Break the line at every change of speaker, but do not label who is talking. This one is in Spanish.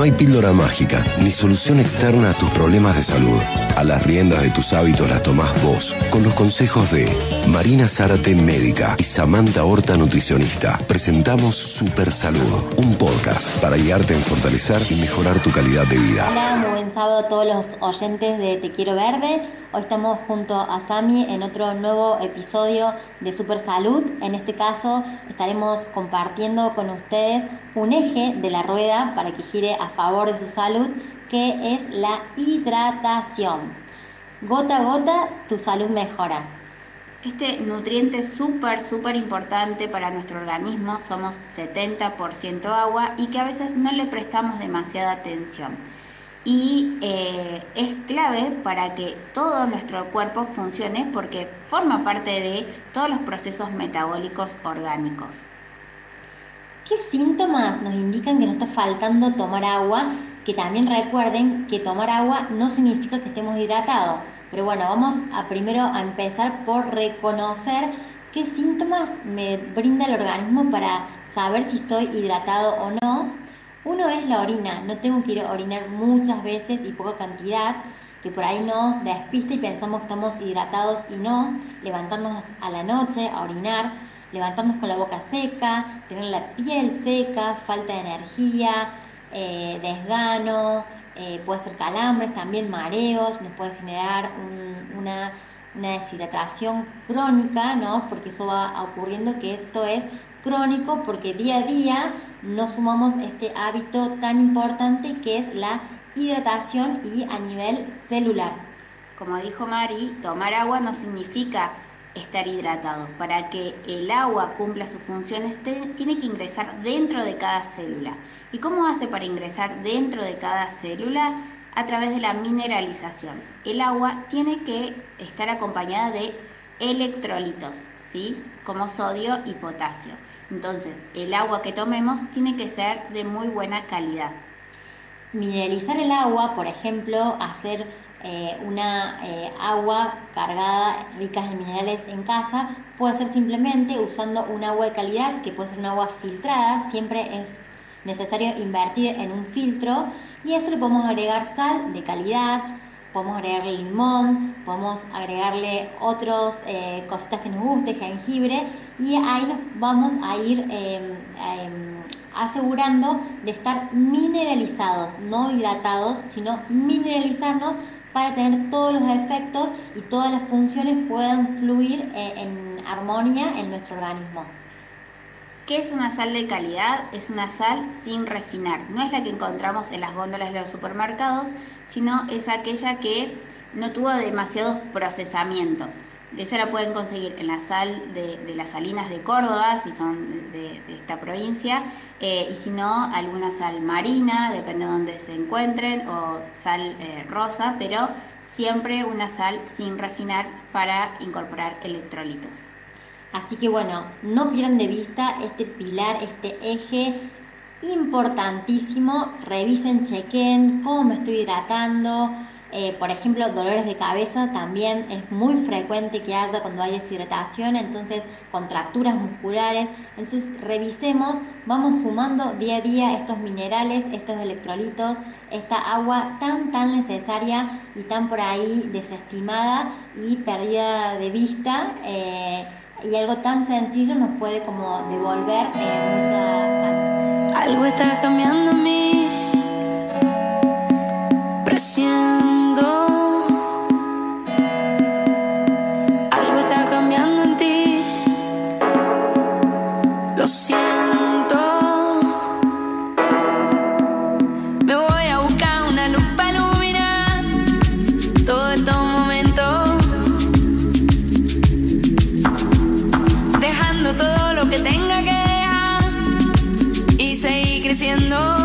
No hay píldora mágica ni solución externa a tus problemas de salud. A las riendas de tus hábitos las tomás vos, con los consejos de Marina Zárate, médica, y Samantha Horta, nutricionista. Presentamos Super Salud, un podcast para guiarte en fortalecer y mejorar tu calidad de vida.
Hola, muy buen sábado a todos los oyentes de Te Quiero Verde. Hoy estamos junto a Sami en otro nuevo episodio de Super Salud. En este caso estaremos compartiendo con ustedes un eje de la rueda para que gire a favor de su salud, que es la hidratación. Gota a gota, tu salud mejora.
Este nutriente es súper, súper importante para nuestro organismo. Somos 70% agua y que a veces no le prestamos demasiada atención. Y eh, es clave para que todo nuestro cuerpo funcione porque forma parte de todos los procesos metabólicos orgánicos.
¿Qué síntomas nos indican que nos está faltando tomar agua? Que también recuerden que tomar agua no significa que estemos hidratados. Pero bueno, vamos a primero a empezar por reconocer qué síntomas me brinda el organismo para saber si estoy hidratado o no. Uno es la orina, no tengo que ir a orinar muchas veces y poca cantidad, que por ahí nos despista y pensamos que estamos hidratados y no. Levantarnos a la noche a orinar levantarnos con la boca seca, tener la piel seca, falta de energía, eh, desgano, eh, puede ser calambres, también mareos, nos puede generar una, deshidratación crónica, ¿no? Porque eso va ocurriendo que esto es crónico porque día a día no sumamos este hábito tan importante que es la hidratación y a nivel celular.
Como dijo Mari, tomar agua no significa estar hidratado. Para que el agua cumpla sus funciones, tiene que ingresar dentro de cada célula. ¿Y cómo hace para ingresar dentro de cada célula? A través de la mineralización. El agua tiene que estar acompañada de electrolitos, ¿sí? Como sodio y potasio. Entonces, el agua que tomemos tiene que ser de muy buena calidad.
Mineralizar el agua, por ejemplo, hacer eh, una eh, agua cargada, rica en minerales en casa, puede ser simplemente usando un agua de calidad, que puede ser un agua filtrada, siempre es necesario invertir en un filtro y eso le podemos agregar sal de calidad, podemos agregarle limón, podemos agregarle otras eh, cositas que nos guste, jengibre, y ahí nos vamos a ir em, em, asegurando de estar mineralizados, no hidratados, sino mineralizarnos para tener todos los efectos y todas las funciones puedan fluir eh, en armonía en nuestro organismo.
¿Qué es una sal de calidad? Es una sal sin refinar. No es la que encontramos en las góndolas de los supermercados, sino es aquella que no tuvo demasiados procesamientos. De esa la pueden conseguir en la sal de, las salinas de Córdoba, si son de, esta provincia, eh, y si no, alguna sal marina, depende de dónde se encuentren, o sal eh, rosa, pero siempre una sal sin refinar para incorporar electrolitos.
Así que bueno, no pierdan de vista este pilar, este eje importantísimo. Revisen, chequen cómo me estoy hidratando, eh, por ejemplo, dolores de cabeza también es muy frecuente que haya cuando hay deshidratación, entonces contracturas musculares. Entonces revisemos, vamos sumando día a día estos minerales, estos electrolitos, esta agua tan tan necesaria y tan por ahí desestimada y perdida de vista. Eh, y algo tan sencillo nos puede como devolver eh, mucha salud.
Algo está cambiando en mí. Presión viendo.